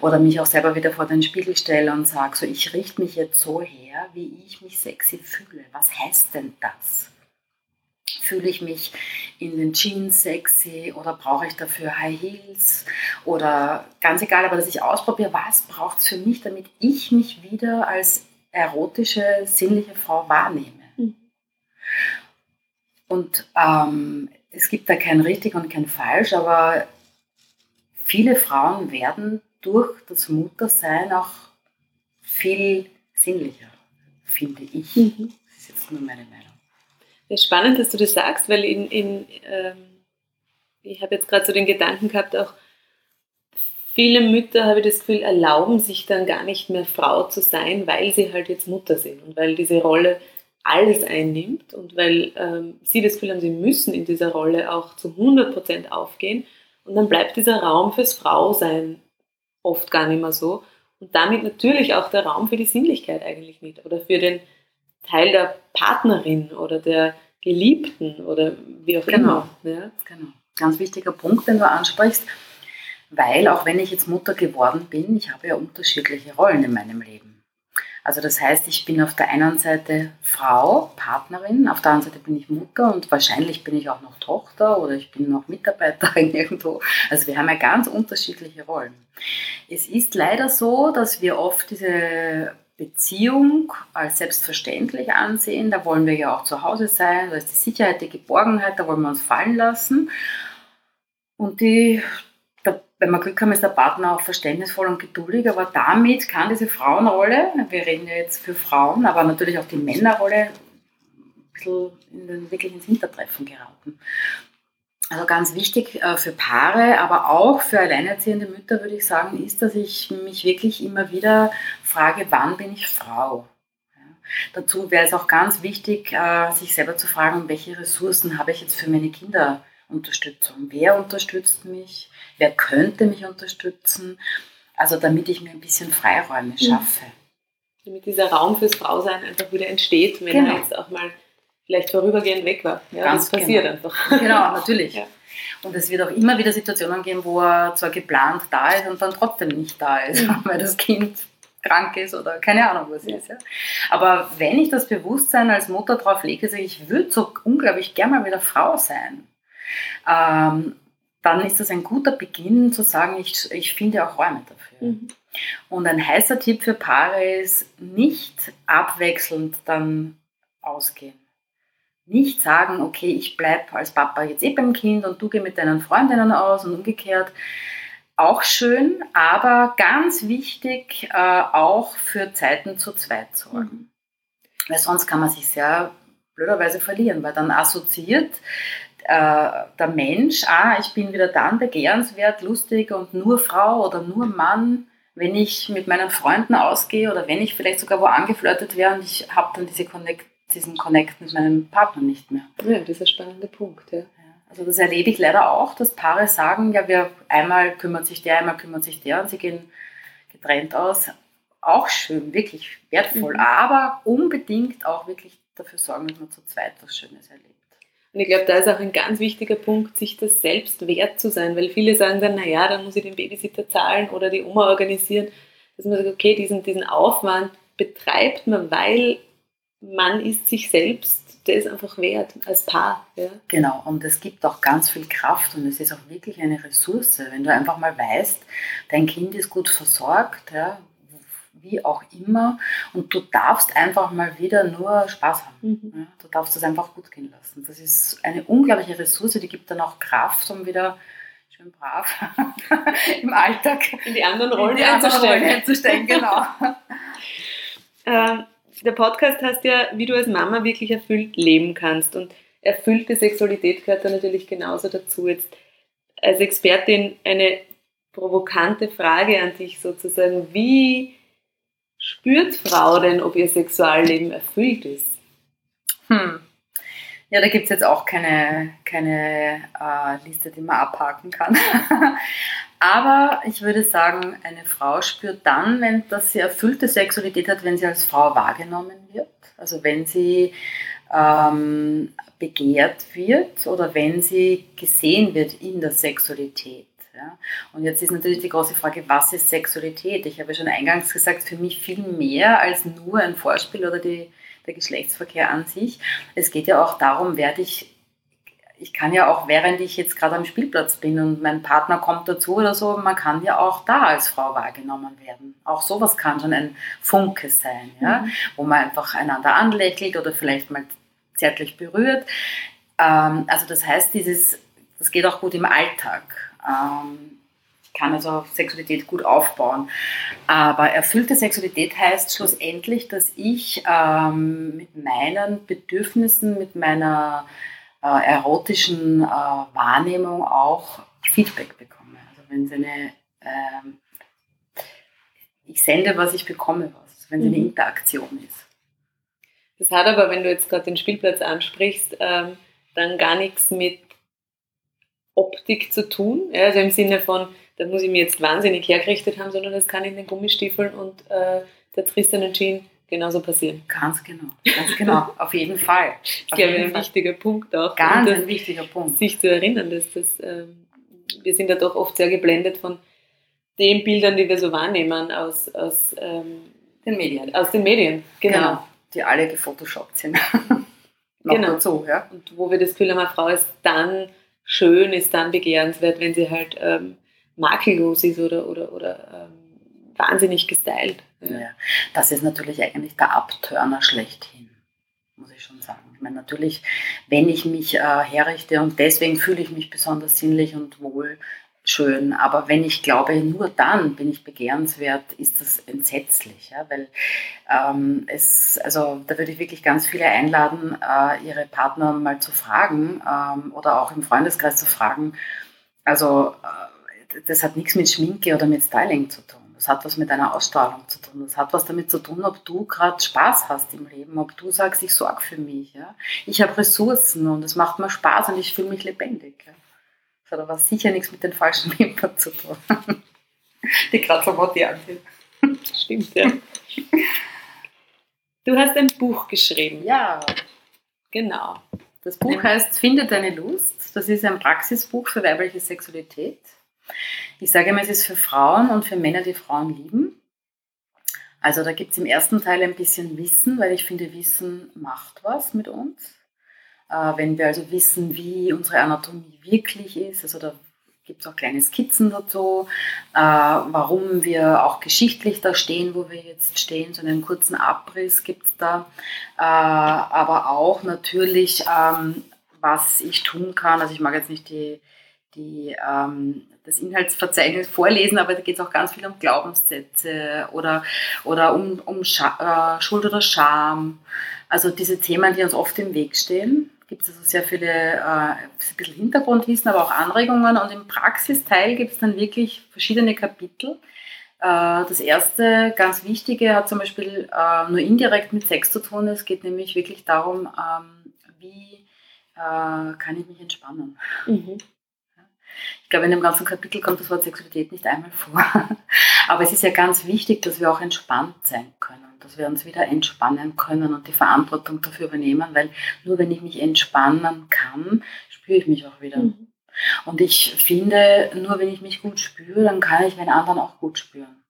Oder mich auch selber wieder vor den Spiegel stelle und sage, so ich richte mich jetzt so her, wie ich mich sexy fühle. Was heißt denn das? Fühle ich mich in den Jeans sexy oder brauche ich dafür High Heels oder ganz egal, aber dass ich ausprobiere, was braucht es für mich, damit ich mich wieder als erotische, sinnliche Frau wahrnehme. Mhm. Und ähm, es gibt da kein richtig und kein falsch, aber viele Frauen werden durch das Muttersein auch viel sinnlicher, finde ich. Mhm. Das ist jetzt nur meine Meinung. Ja, spannend, dass du das sagst, weil in, in ähm, ich habe jetzt gerade so den Gedanken gehabt, auch viele Mütter, habe ich das Gefühl, erlauben sich dann gar nicht mehr Frau zu sein, weil sie halt jetzt Mutter sind und weil diese Rolle alles einnimmt und weil ähm, sie das Gefühl haben, sie müssen in dieser Rolle auch zu 100% aufgehen und dann bleibt dieser Raum fürs Frausein oft gar nicht mehr so und damit natürlich auch der Raum für die Sinnlichkeit eigentlich nicht oder für den Teil der Partnerin oder der Geliebten oder wie auch genau. immer. Ja? Genau. Ganz wichtiger Punkt, den du ansprichst, weil auch wenn ich jetzt Mutter geworden bin, ich habe ja unterschiedliche Rollen in meinem Leben. Also das heißt, ich bin auf der einen Seite Frau, Partnerin, auf der anderen Seite bin ich Mutter und wahrscheinlich bin ich auch noch Tochter oder ich bin noch Mitarbeiterin irgendwo. Also wir haben ja ganz unterschiedliche Rollen. Es ist leider so, dass wir oft diese Beziehung als selbstverständlich ansehen. Da wollen wir ja auch zu Hause sein, da ist die Sicherheit, die Geborgenheit, da wollen wir uns fallen lassen. Und die, wenn wir Glück haben, ist der Partner auch verständnisvoll und geduldig, aber damit kann diese Frauenrolle, wir reden ja jetzt für Frauen, aber natürlich auch die Männerrolle, ein bisschen in wirklich ins Hintertreffen geraten. Also ganz wichtig äh, für Paare, aber auch für alleinerziehende Mütter würde ich sagen, ist, dass ich mich wirklich immer wieder frage, wann bin ich Frau? Dazu wäre es auch ganz wichtig, äh, sich selber zu fragen, welche Ressourcen habe ich jetzt für meine Kinderunterstützung? Wer unterstützt mich? Wer könnte mich unterstützen? Also damit ich mir ein bisschen Freiräume mhm. schaffe. Damit dieser Raum fürs Frausein einfach wieder entsteht, wenn genau. er jetzt auch mal vielleicht vorübergehend weg war. Ja, Ganz das passiert genau. einfach. Genau, natürlich. Ja. Und es wird auch immer wieder Situationen geben, wo er zwar geplant da ist und dann trotzdem nicht da ist, Mhm. weil das Kind krank ist oder keine Ahnung was ist. Ja. Aber wenn ich das Bewusstsein als Mutter drauf lege, sage ich, ich würde so unglaublich gerne mal wieder Frau sein, ähm, dann ist das ein guter Beginn zu sagen, ich, ich finde auch Räume dafür. Mhm. Und ein heißer Tipp für Paare ist, nicht abwechselnd dann ausgehen. Nicht sagen, okay, ich bleibe als Papa jetzt eh beim Kind und du geh mit deinen Freundinnen aus und umgekehrt. Auch schön, aber ganz wichtig, äh, auch für Zeiten zu zweit sorgen. Weil sonst kann man sich sehr blöderweise verlieren, weil dann assoziiert äh, der Mensch, ah, ich bin wieder dann begehrenswert, lustig und nur Frau oder nur Mann, wenn ich mit meinen Freunden ausgehe oder wenn ich vielleicht sogar wo angeflirtet wäre und ich habe dann diese Connect, diesen Connect mit meinem Partner nicht mehr. Ja, das ist ein spannender Punkt. Ja. Also das erlebe ich leider auch, dass Paare sagen, ja, wir einmal kümmert sich der, einmal kümmert sich der und sie gehen getrennt aus. Auch schön, wirklich wertvoll, Mhm. aber unbedingt auch wirklich dafür sorgen, dass man zu zweit was Schönes erlebt. Und ich glaube, da ist auch ein ganz wichtiger Punkt, sich das selbst wert zu sein, weil viele sagen dann, naja, dann muss ich den Babysitter zahlen oder die Oma organisieren. Dass man sagt, okay, diesen, diesen Aufwand betreibt man, weil man ist sich selbst, der ist einfach wert als Paar. Ja. Genau, und es gibt auch ganz viel Kraft und es ist auch wirklich eine Ressource, wenn du einfach mal weißt, dein Kind ist gut versorgt, ja, wie auch immer, und du darfst einfach mal wieder nur Spaß haben. Mhm. Du darfst es einfach gut gehen lassen. Das ist eine unglaubliche Ressource, die gibt dann auch Kraft, um wieder schön brav im Alltag In die anderen Rollen die andere Rolle einzusteigen. einzusteigen. Genau. Ähm, der Podcast heißt ja, wie du als Mama wirklich erfüllt leben kannst. Und erfüllte Sexualität gehört da natürlich genauso dazu. Jetzt als Expertin eine provokante Frage an dich sozusagen. Wie spürt Frau denn, ob ihr Sexualleben erfüllt ist? Hm. Ja, da gibt es jetzt auch keine, keine äh, Liste, die man abhaken kann. Aber ich würde sagen, eine Frau spürt dann, wenn dass sie erfüllte Sexualität hat, wenn sie als Frau wahrgenommen wird. Also wenn sie ähm, begehrt wird oder wenn sie gesehen wird in der Sexualität. Ja? Und jetzt ist natürlich die große Frage, was ist Sexualität? Ich habe ja schon eingangs gesagt, für mich viel mehr als nur ein Vorspiel oder die, der Geschlechtsverkehr an sich. Es geht ja auch darum, werde ich, ich kann ja auch, während ich jetzt gerade am Spielplatz bin und mein Partner kommt dazu oder so, man kann ja auch da als Frau wahrgenommen werden. Auch sowas kann schon ein Funke sein, ja? Mhm. wo man einfach einander anlächelt oder vielleicht mal zärtlich berührt. Ähm, also das heißt, dieses, das geht auch gut im Alltag. Ähm, ich kann also Sexualität gut aufbauen. Aber erfüllte Sexualität heißt schlussendlich, dass ich ähm, mit meinen Bedürfnissen, mit meiner äh, erotischen äh, Wahrnehmung auch Feedback bekomme. Also wenn sie eine, ähm, ich sende was, ich bekomme was, wenn sie eine Mhm. Interaktion ist. Das hat aber, wenn du jetzt gerade den Spielplatz ansprichst, ähm, dann gar nichts mit Optik zu tun. Ja, also im Sinne von, da muss ich mir jetzt wahnsinnig hergerichtet haben, sondern das kann in den Gummistiefeln und äh, der tristenen Jeans genauso passieren. Ganz genau, ganz genau, auf jeden Fall. Das ist, Auf glaube ich, jeden ein Fall. wichtiger Punkt auch. Ganz Und das, ein wichtiger Punkt. sich zu erinnern, dass das, ähm, wir sind ja doch oft sehr geblendet von den Bildern, die wir so wahrnehmen aus, aus, ähm, Den Medien. aus den Medien. Genau. Die alle gefotoshoppt sind. Genau. dazu, ja. Und wo wir das Gefühl haben, eine Frau ist dann schön, ist dann begehrenswert, wenn sie halt ähm, makellos ist oder, oder, oder ähm, wahnsinnig gestylt. Ja. Das ist natürlich eigentlich der Abturner schlechthin, muss ich schon sagen. Ich meine, natürlich, wenn ich mich äh, herrichte und deswegen fühle ich mich besonders sinnlich und wohl, schön. Aber wenn ich glaube, nur dann bin ich begehrenswert, ist das entsetzlich. Ja? Weil ähm, es, also da würde ich wirklich ganz viele einladen, äh, ihre Partner mal zu fragen ähm, oder auch im Freundeskreis zu fragen. Also äh, das hat nichts mit Schminke oder mit Styling zu tun. Das hat was mit einer Ausstrahlung zu tun. Das hat was damit zu tun, ob du gerade Spaß hast im Leben, ob du sagst, ich sorge für mich. Ja? Ich habe Ressourcen und es macht mir Spaß und ich fühle mich lebendig. Ja? Das hat aber sicher nichts mit den falschen Wimpern zu tun, die so modern sind. Stimmt, ja. Du hast ein Buch geschrieben. Ja, Genau. Das Buch heißt Finde deine Lust. Das ist ein Praxisbuch für weibliche Sexualität. Ich sage immer, es ist für Frauen und für Männer, die Frauen lieben. Also da gibt es im ersten Teil ein bisschen Wissen, weil ich finde, Wissen macht was mit uns. Äh, wenn wir also wissen, wie unsere Anatomie wirklich ist, also da gibt es auch kleine Skizzen dazu, äh, warum wir auch geschichtlich da stehen, wo wir jetzt stehen. So einen kurzen Abriss gibt es da. Äh, aber auch natürlich, ähm, was ich tun kann. Also ich mag jetzt nicht die, die, ähm, das Inhaltsverzeichnis vorlesen, aber da geht es auch ganz viel um Glaubenssätze oder, oder um, um Schuld oder Scham. Also diese Themen, die uns oft im Weg stehen gibt es also sehr viele, äh, ein bisschen Hintergrundwissen, aber auch Anregungen. Und im Praxisteil gibt es dann wirklich verschiedene Kapitel. Äh, das erste, ganz wichtige, hat zum Beispiel äh, nur indirekt mit Sex zu tun. Es geht nämlich wirklich darum, ähm, wie äh, kann ich mich entspannen. Mhm. Ich glaube, in dem ganzen Kapitel kommt das Wort Sexualität nicht einmal vor. Aber es ist ja ganz wichtig, dass wir auch entspannt sein können dass wir uns wieder entspannen können und die Verantwortung dafür übernehmen, weil nur wenn ich mich entspannen kann, spüre ich mich auch wieder. Mhm. Und ich finde, nur wenn ich mich gut spüre, dann kann ich meinen anderen auch gut spüren.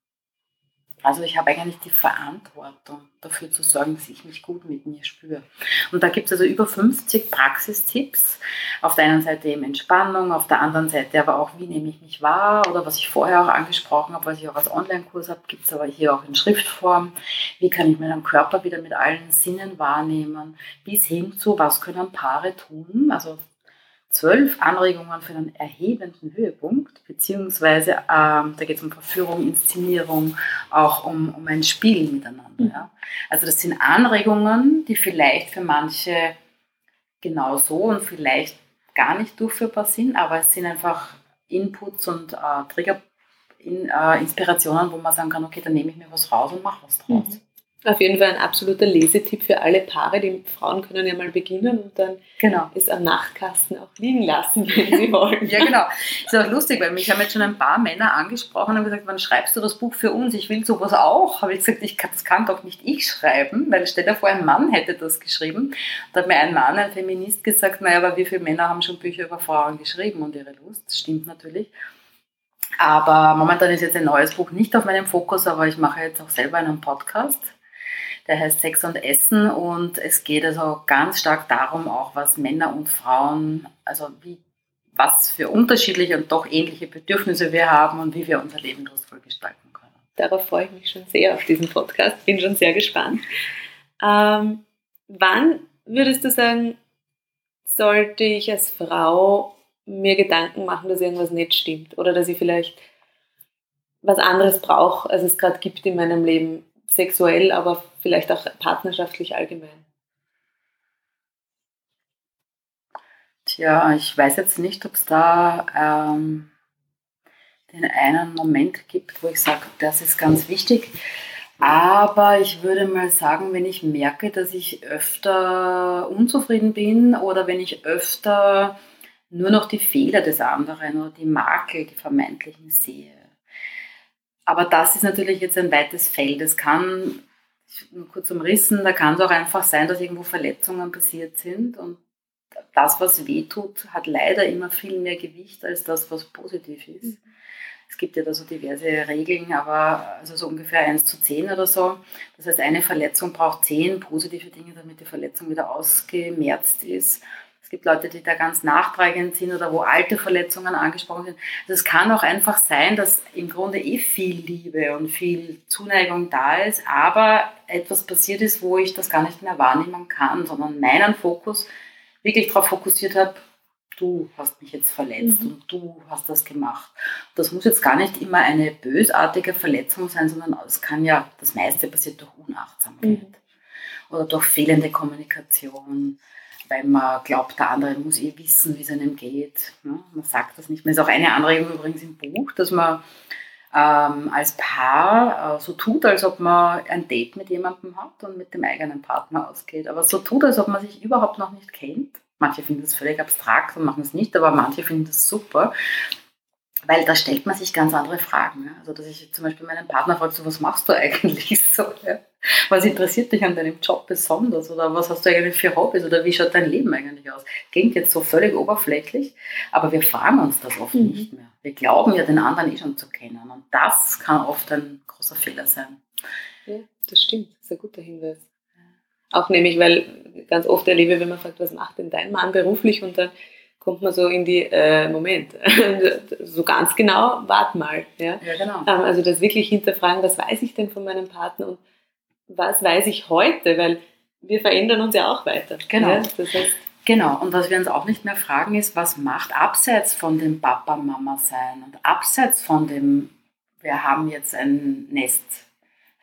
Also ich habe eigentlich die Verantwortung dafür zu sorgen, dass ich mich gut mit mir spüre. Und da gibt es also über 50 Praxistipps. Auf der einen Seite eben Entspannung, auf der anderen Seite aber auch, wie nehme ich mich wahr oder was ich vorher auch angesprochen habe, was ich auch als Online-Kurs habe, gibt es aber hier auch in Schriftform. Wie kann ich meinen Körper wieder mit allen Sinnen wahrnehmen, bis hin zu, was können Paare tun, also zwölf Anregungen für einen erhebenden Höhepunkt, beziehungsweise ähm, da geht es um Verführung, Inszenierung, auch um, um ein Spiel miteinander. Mhm. Ja. Also das sind Anregungen, die vielleicht für manche genau so und vielleicht gar nicht durchführbar sind, aber es sind einfach Inputs und äh, Trigger, in, äh, Inspirationen, wo man sagen kann, okay, dann nehme ich mir was raus und mache was draus. Mhm. Auf jeden Fall ein absoluter Lesetipp für alle Paare. Die Frauen können ja mal beginnen und dann genau. es am Nachtkasten auch liegen lassen, wenn sie wollen. ja, genau. Ist auch lustig, weil mich haben jetzt schon ein paar Männer angesprochen und gesagt, wann schreibst du das Buch für uns? Ich will sowas auch. Habe ich gesagt, ich kann, das kann doch nicht ich schreiben, weil stell dir vor, ein Mann hätte das geschrieben. Da hat mir ein Mann, ein Feminist, gesagt, naja, aber wie viele Männer haben schon Bücher über Frauen geschrieben und ihre Lust? Das stimmt natürlich. Aber momentan ist jetzt ein neues Buch nicht auf meinem Fokus, aber ich mache jetzt auch selber einen Podcast der heißt Sex und Essen und es geht also ganz stark darum, auch was Männer und Frauen, also wie, was für unterschiedliche und doch ähnliche Bedürfnisse wir haben und wie wir unser Leben lustvoll gestalten können. Darauf freue ich mich schon sehr auf diesen Podcast, bin schon sehr gespannt. Ähm, wann würdest du sagen, sollte ich als Frau mir Gedanken machen, dass irgendwas nicht stimmt oder dass ich vielleicht was anderes brauche, als es gerade gibt in meinem Leben? Sexuell, aber vielleicht auch partnerschaftlich allgemein? Tja, ich weiß jetzt nicht, ob es da ähm, den einen Moment gibt, wo ich sage, das ist ganz wichtig. Aber ich würde mal sagen, wenn ich merke, dass ich öfter unzufrieden bin oder wenn ich öfter nur noch die Fehler des anderen oder die Makel, die vermeintlichen sehe, aber das ist natürlich jetzt ein weites Feld. Es kann, nur kurz umrissen, da kann es auch einfach sein, dass irgendwo Verletzungen passiert sind. Und das, was weh tut, hat leider immer viel mehr Gewicht als das, was positiv ist. Es gibt ja da so diverse Regeln, aber also so ungefähr 1 zu 10 oder so. Das heißt, eine Verletzung braucht 10 positive Dinge, damit die Verletzung wieder ausgemerzt ist. Es gibt Leute, die da ganz nachtragend sind oder wo alte Verletzungen angesprochen sind. Also es kann auch einfach sein, dass im Grunde eh viel Liebe und viel Zuneigung da ist, aber etwas passiert ist, wo ich das gar nicht mehr wahrnehmen kann, sondern meinen Fokus wirklich darauf fokussiert habe, du hast mich jetzt verletzt mhm. und du hast das gemacht. Das muss jetzt gar nicht immer eine bösartige Verletzung sein, sondern es kann ja, das meiste passiert durch Unachtsamkeit mhm. oder durch fehlende Kommunikation weil man glaubt, der andere muss eh wissen, wie es einem geht. Ne? Man sagt das nicht mehr. Das ist auch eine Anregung übrigens im Buch, dass man ähm, als Paar äh, so tut, als ob man ein Date mit jemandem hat und mit dem eigenen Partner ausgeht. Aber so tut, als ob man sich überhaupt noch nicht kennt. Manche finden das völlig abstrakt und machen es nicht, aber manche finden das super. Weil da stellt man sich ganz andere Fragen. Also, dass ich zum Beispiel meinen Partner frage, so, was machst du eigentlich so? Ja? Was interessiert dich an deinem Job besonders? Oder was hast du eigentlich für Hobbys? Oder wie schaut dein Leben eigentlich aus? Klingt jetzt so völlig oberflächlich, aber wir fragen uns das oft mhm. nicht mehr. Wir glauben ja, den anderen eh schon zu kennen. Und das kann oft ein großer Fehler sein. Ja, das stimmt. Das ist ein guter Hinweis. Auch nämlich, weil ganz oft erlebe, wenn man fragt, was macht denn dein Mann beruflich? Und dann kommt man so in die, äh, Moment, so ganz genau, wart mal. Ja, ja genau. Ähm, also das wirklich hinterfragen, was weiß ich denn von meinem Partner und was weiß ich heute, weil wir verändern uns ja auch weiter. Genau. Ja? Das heißt, Genau, und was wir uns auch nicht mehr fragen ist, was macht abseits von dem Papa-Mama-Sein und abseits von dem, wir haben jetzt ein Nest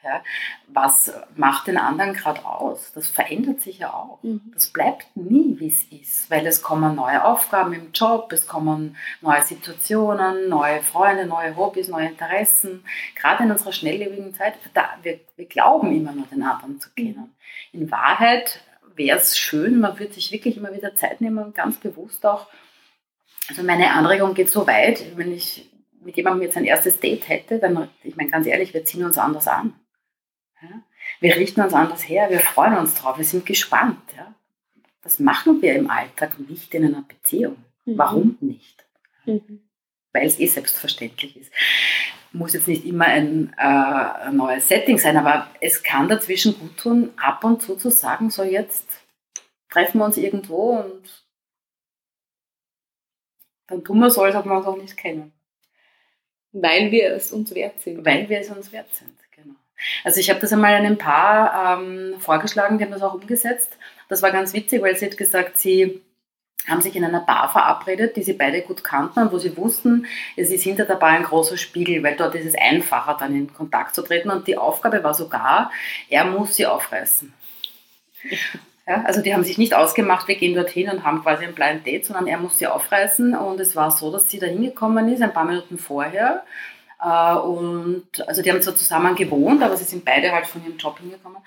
ja, was macht den anderen gerade aus? Das verändert sich ja auch. Mhm. Das bleibt nie, wie es ist, weil es kommen neue Aufgaben im Job, es kommen neue Situationen, neue Freunde, neue Hobbys, neue Interessen. Gerade in unserer schnelllebigen Zeit, da, wir, wir glauben immer nur den anderen zu kennen. Mhm. In Wahrheit wäre es schön, man würde sich wirklich immer wieder Zeit nehmen und ganz bewusst auch, also meine Anregung geht so weit, wenn ich mit jemandem jetzt ein erstes Date hätte, dann, ich meine ganz ehrlich, wir ziehen uns anders an. Ja? Wir richten uns anders her, wir freuen uns drauf, wir sind gespannt. Ja? Das machen wir im Alltag nicht in einer Beziehung. Mhm. Warum nicht? Mhm. Weil es eh selbstverständlich ist. Muss jetzt nicht immer ein, äh, neues Setting sein, aber es kann dazwischen gut tun, ab und zu zu sagen, so jetzt treffen wir uns irgendwo und dann tun wir so, als ob wir uns auch nicht kennen. Weil wir es uns wert sind. Weil wir es uns wert sind. Also ich habe das einmal einem Paar ähm, vorgeschlagen, die haben das auch umgesetzt. Das war ganz witzig, weil sie hat gesagt, sie haben sich in einer Bar verabredet, die sie beide gut kannten und wo sie wussten, es ist hinter der Bar ein großer Spiegel, weil dort ist es einfacher, dann in Kontakt zu treten. Und die Aufgabe war sogar, er muss sie aufreißen. Ja, also die haben sich nicht ausgemacht, wir gehen dorthin und haben quasi ein Blind Date, sondern er muss sie aufreißen. Und es war so, dass sie da hingekommen ist, ein paar Minuten vorher und also die haben zwar zusammen gewohnt, aber sie sind beide halt von ihrem Job hingekommen.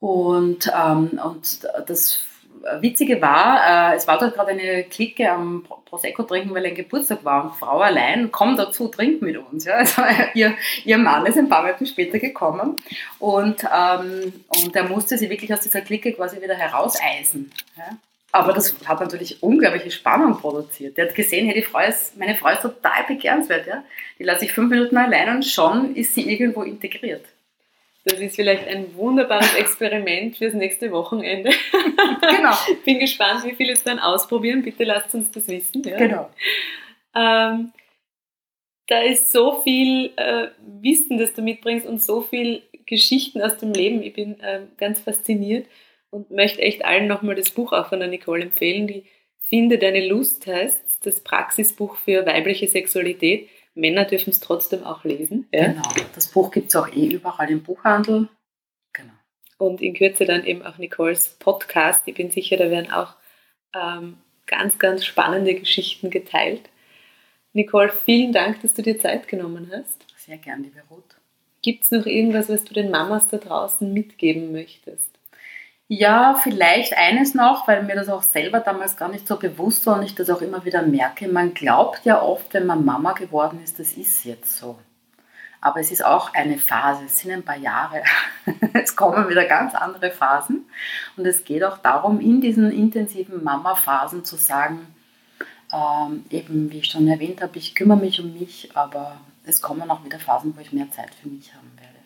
Und, ähm, und das Witzige war, äh, es war dort gerade eine Clique am Prosecco trinken, weil ein Geburtstag war und Frau allein, komm dazu, trink mit uns. Ja. Also ihr, ihr Mann ist ein paar Minuten später gekommen und, ähm, und er musste sie wirklich aus dieser Clique quasi wieder herauseisen. Ja. Aber das hat natürlich unglaubliche Spannung produziert. Der hat gesehen, hey, die Frau ist, meine Frau ist total begehrenswert. Ja? Die lasse ich fünf Minuten allein und schon ist sie irgendwo integriert. Das ist vielleicht ein wunderbares Experiment fürs nächste Wochenende. Genau. Bin gespannt, wie viele es dann ausprobieren. Bitte lasst uns das wissen. Ja? Genau. Ähm, da ist so viel äh, Wissen, das du mitbringst und so viel Geschichten aus dem Leben. Ich bin äh, ganz fasziniert und möchte echt allen nochmal das Buch auch von der Nicole empfehlen, die Finde deine Lust heißt, das Praxisbuch für weibliche Sexualität. Männer dürfen es trotzdem auch lesen. Ja? Genau, das Buch gibt es auch eh überall im Buchhandel. Genau. Und in Kürze dann eben auch Nicoles Podcast. Ich bin sicher, da werden auch ähm, ganz, ganz spannende Geschichten geteilt. Nicole, vielen Dank, dass du dir Zeit genommen hast. Sehr gern, liebe Ruth. Gibt es noch irgendwas, was du den Mamas da draußen mitgeben möchtest? Ja, vielleicht eines noch, weil mir das auch selber damals gar nicht so bewusst war und ich das auch immer wieder merke. Man glaubt ja oft, wenn man Mama geworden ist, das ist jetzt so. Aber es ist auch eine Phase, es sind ein paar Jahre. Es kommen wieder ganz andere Phasen. Und es geht auch darum, in diesen intensiven Mama-Phasen zu sagen, ähm, eben wie ich schon erwähnt habe, ich kümmere mich um mich, aber es kommen auch wieder Phasen, wo ich mehr Zeit für mich haben werde.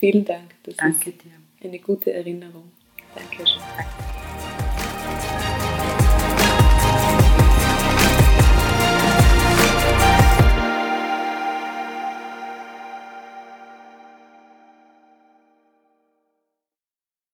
Vielen Dank. Das Danke dir eine gute Erinnerung. Dankeschön. Danke.